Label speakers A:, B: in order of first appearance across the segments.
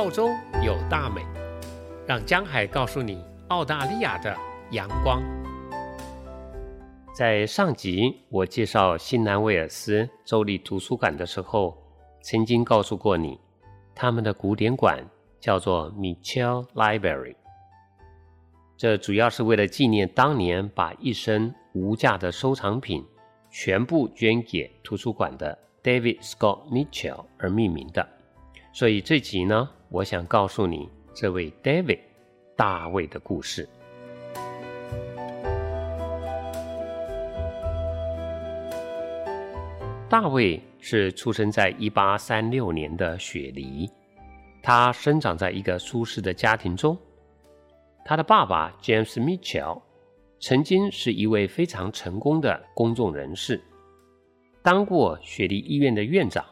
A: 澳洲有大美，让江海告诉你澳大利亚的阳光。在上集我介绍新南威尔斯州立图书馆的时候，曾经告诉过你，他们的古典馆叫做 Mitchell Library。这主要是为了纪念当年把一生无价的收藏品全部捐给图书馆的 David Scott Mitchell 而命名的。所以这集呢，我想告诉你这位 David 大卫的故事。大卫是出生在一八三六年的雪梨，他生长在一个舒适的家庭中。他的爸爸 James Mitchell 曾经是一位非常成功的公众人士，当过雪梨医院的院长。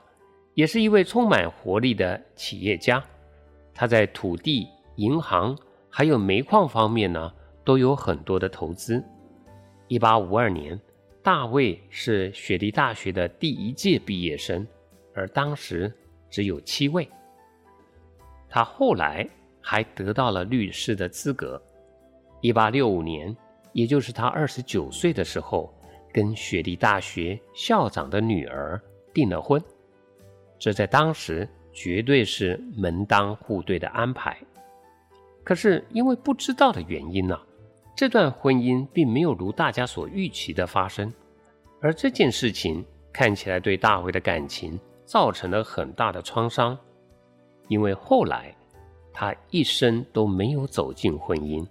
A: 也是一位充满活力的企业家，他在土地、银行还有煤矿方面呢都有很多的投资。一八五二年，大卫是雪梨大学的第一届毕业生，而当时只有七位。他后来还得到了律师的资格。一八六五年，也就是他二十九岁的时候，跟雪梨大学校长的女儿订了婚。这在当时绝对是门当户对的安排，可是因为不知道的原因呢，这段婚姻并没有如大家所预期的发生，而这件事情看起来对大卫的感情造成了很大的创伤，因为后来他一生都没有走进婚姻。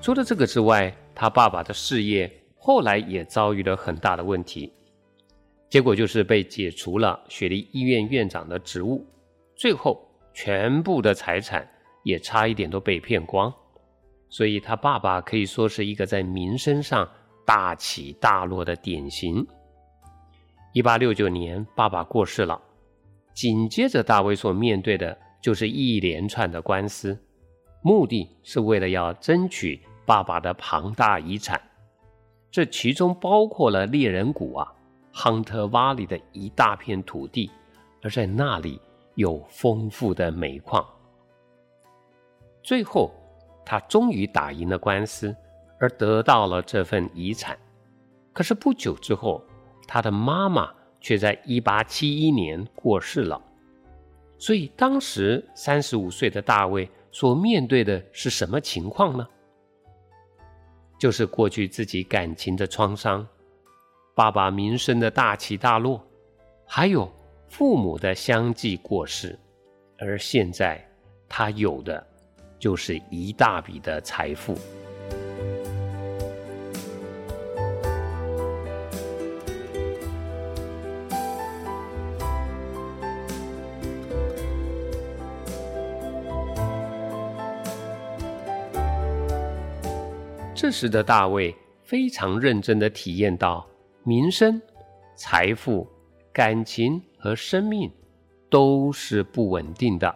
A: 除了这个之外，他爸爸的事业后来也遭遇了很大的问题，结果就是被解除了雪梨医院院长的职务，最后全部的财产也差一点都被骗光，所以他爸爸可以说是一个在名声上大起大落的典型。一八六九年，爸爸过世了，紧接着大卫所面对的就是一连串的官司，目的是为了要争取。爸爸的庞大遗产，这其中包括了猎人谷啊、亨特洼里的一大片土地，而在那里有丰富的煤矿。最后，他终于打赢了官司，而得到了这份遗产。可是不久之后，他的妈妈却在一八七一年过世了。所以，当时三十五岁的大卫所面对的是什么情况呢？就是过去自己感情的创伤，爸爸名声的大起大落，还有父母的相继过世，而现在他有的就是一大笔的财富。这时的大卫非常认真的体验到，民生、财富、感情和生命都是不稳定的，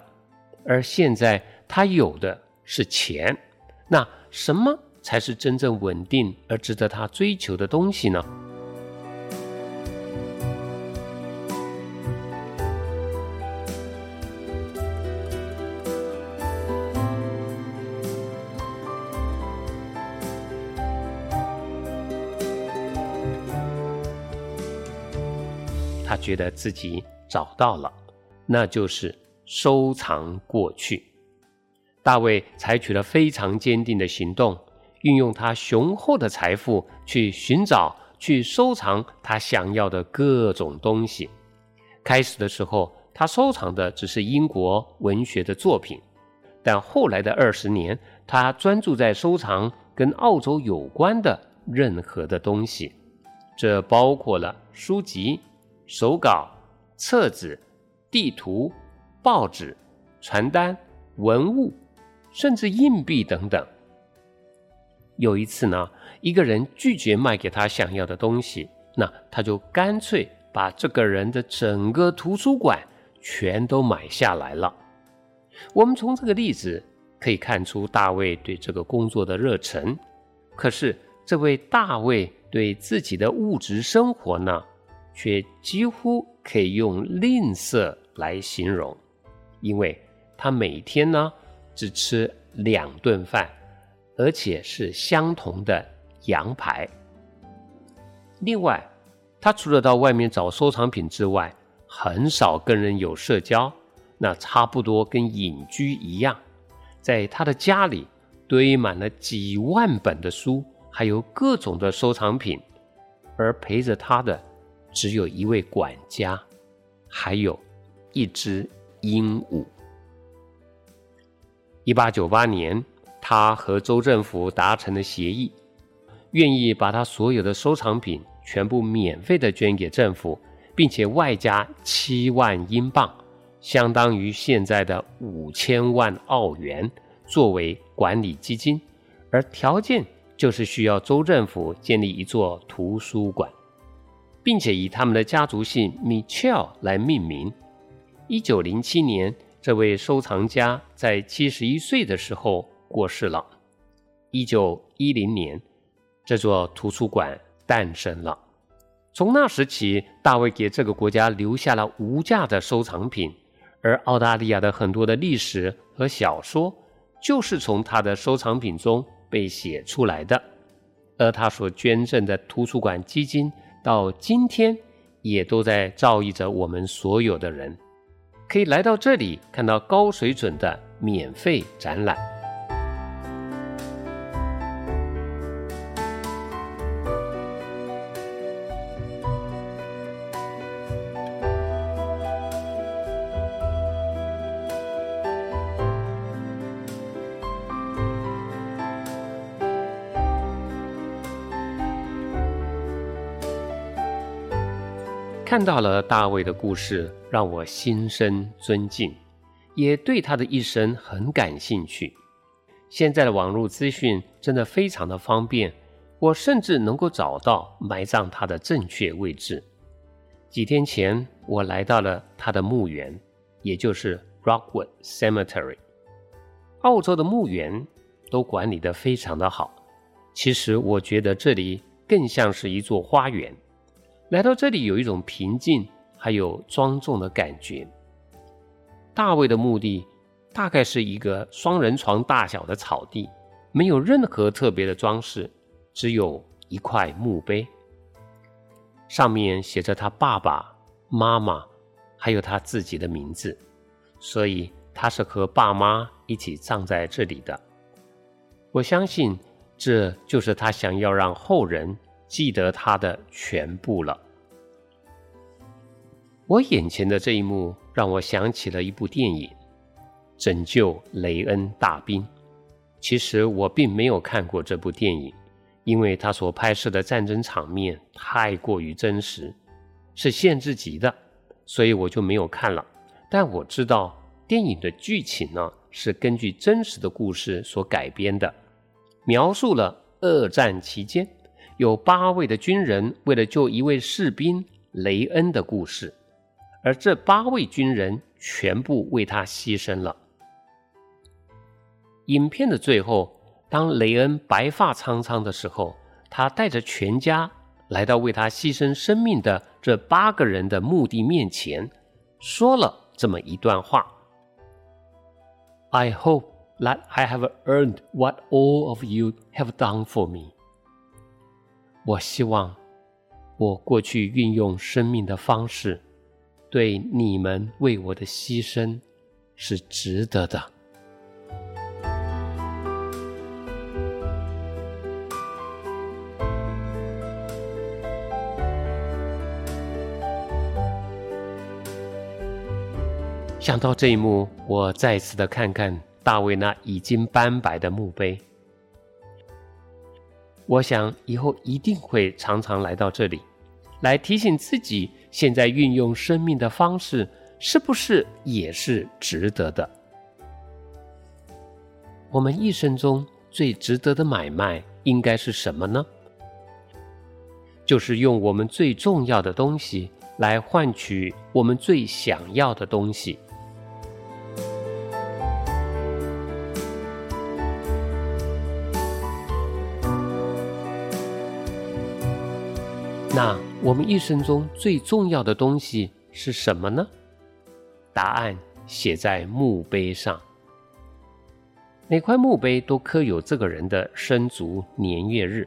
A: 而现在他有的是钱，那什么才是真正稳定而值得他追求的东西呢？觉得自己找到了，那就是收藏过去。大卫采取了非常坚定的行动，运用他雄厚的财富去寻找、去收藏他想要的各种东西。开始的时候，他收藏的只是英国文学的作品，但后来的二十年，他专注在收藏跟澳洲有关的任何的东西，这包括了书籍。手稿、册子、地图、报纸、传单、文物，甚至硬币等等。有一次呢，一个人拒绝卖给他想要的东西，那他就干脆把这个人的整个图书馆全都买下来了。我们从这个例子可以看出大卫对这个工作的热忱。可是，这位大卫对自己的物质生活呢，却几乎可以用吝啬来形容，因为他每天呢只吃两顿饭，而且是相同的羊排。另外，他除了到外面找收藏品之外，很少跟人有社交，那差不多跟隐居一样。在他的家里堆满了几万本的书，还有各种的收藏品，而陪着他的只有一位管家，还有一只鹦鹉。一八九八年，他和州政府达成了协议，愿意把他所有的收藏品。全部免费的捐给政府，并且外加七万英镑，相当于现在的五千万澳元，作为管理基金。而条件就是需要州政府建立一座图书馆，并且以他们的家族姓 Mitchell 来命名。一九零七年，这位收藏家在七十一岁的时候过世了。一九一零年，这座图书馆。诞生了。从那时起，大卫给这个国家留下了无价的收藏品，而澳大利亚的很多的历史和小说就是从他的收藏品中被写出来的。而他所捐赠的图书馆基金，到今天也都在照应着我们所有的人，可以来到这里看到高水准的免费展览。看到了大卫的故事，让我心生尊敬，也对他的一生很感兴趣。现在的网络资讯真的非常的方便，我甚至能够找到埋葬他的正确位置。几天前，我来到了他的墓园，也就是 Rockwood Cemetery。澳洲的墓园都管理得非常的好，其实我觉得这里更像是一座花园。来到这里，有一种平静，还有庄重的感觉。大卫的墓地大概是一个双人床大小的草地，没有任何特别的装饰，只有一块墓碑，上面写着他爸爸妈妈，还有他自己的名字，所以他是和爸妈一起葬在这里的。我相信，这就是他想要让后人。记得他的全部了。我眼前的这一幕让我想起了一部电影《拯救雷恩大兵》。其实我并没有看过这部电影，因为他所拍摄的战争场面太过于真实，是限制级的，所以我就没有看了。但我知道电影的剧情呢是根据真实的故事所改编的，描述了二战期间。有八位的军人为了救一位士兵雷恩的故事，而这八位军人全部为他牺牲了。影片的最后，当雷恩白发苍苍的时候，他带着全家来到为他牺牲生命的这八个人的墓地面前，说了这么一段话：“I hope that I have earned what all of you have done for me。”我希望，我过去运用生命的方式，对你们为我的牺牲是值得的。想到这一幕，我再次的看看大卫那已经斑白的墓碑。我想以后一定会常常来到这里，来提醒自己，现在运用生命的方式是不是也是值得的？我们一生中最值得的买卖应该是什么呢？就是用我们最重要的东西来换取我们最想要的东西。我们一生中最重要的东西是什么呢？答案写在墓碑上。每块墓碑都刻有这个人的生卒年月日，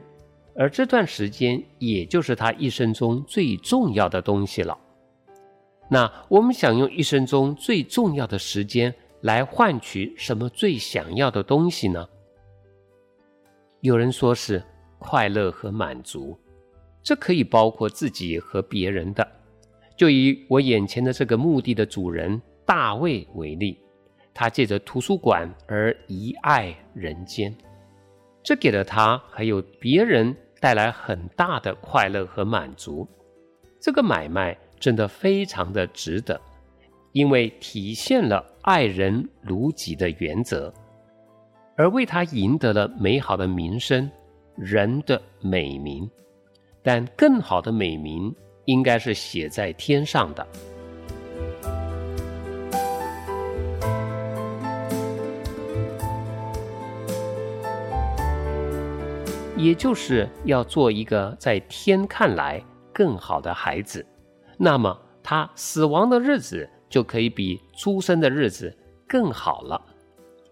A: 而这段时间也就是他一生中最重要的东西了。那我们想用一生中最重要的时间来换取什么最想要的东西呢？有人说是快乐和满足。这可以包括自己和别人的。就以我眼前的这个墓地的主人大卫为例，他借着图书馆而遗爱人间，这给了他还有别人带来很大的快乐和满足。这个买卖真的非常的值得，因为体现了爱人如己的原则，而为他赢得了美好的名声，人的美名。但更好的美名应该是写在天上的，也就是要做一个在天看来更好的孩子，那么他死亡的日子就可以比出生的日子更好了，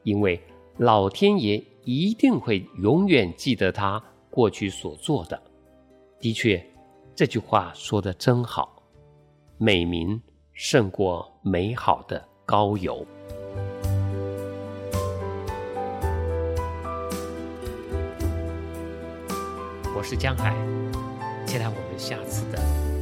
A: 因为老天爷一定会永远记得他过去所做的。的确，这句话说的真好，美名胜过美好的高邮。我是江海，期待我们下次的。